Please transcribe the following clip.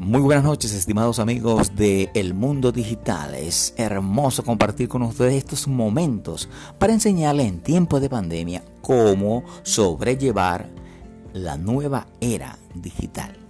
Muy buenas noches, estimados amigos de El Mundo Digital. Es hermoso compartir con ustedes estos momentos para enseñarles en tiempo de pandemia cómo sobrellevar la nueva era digital.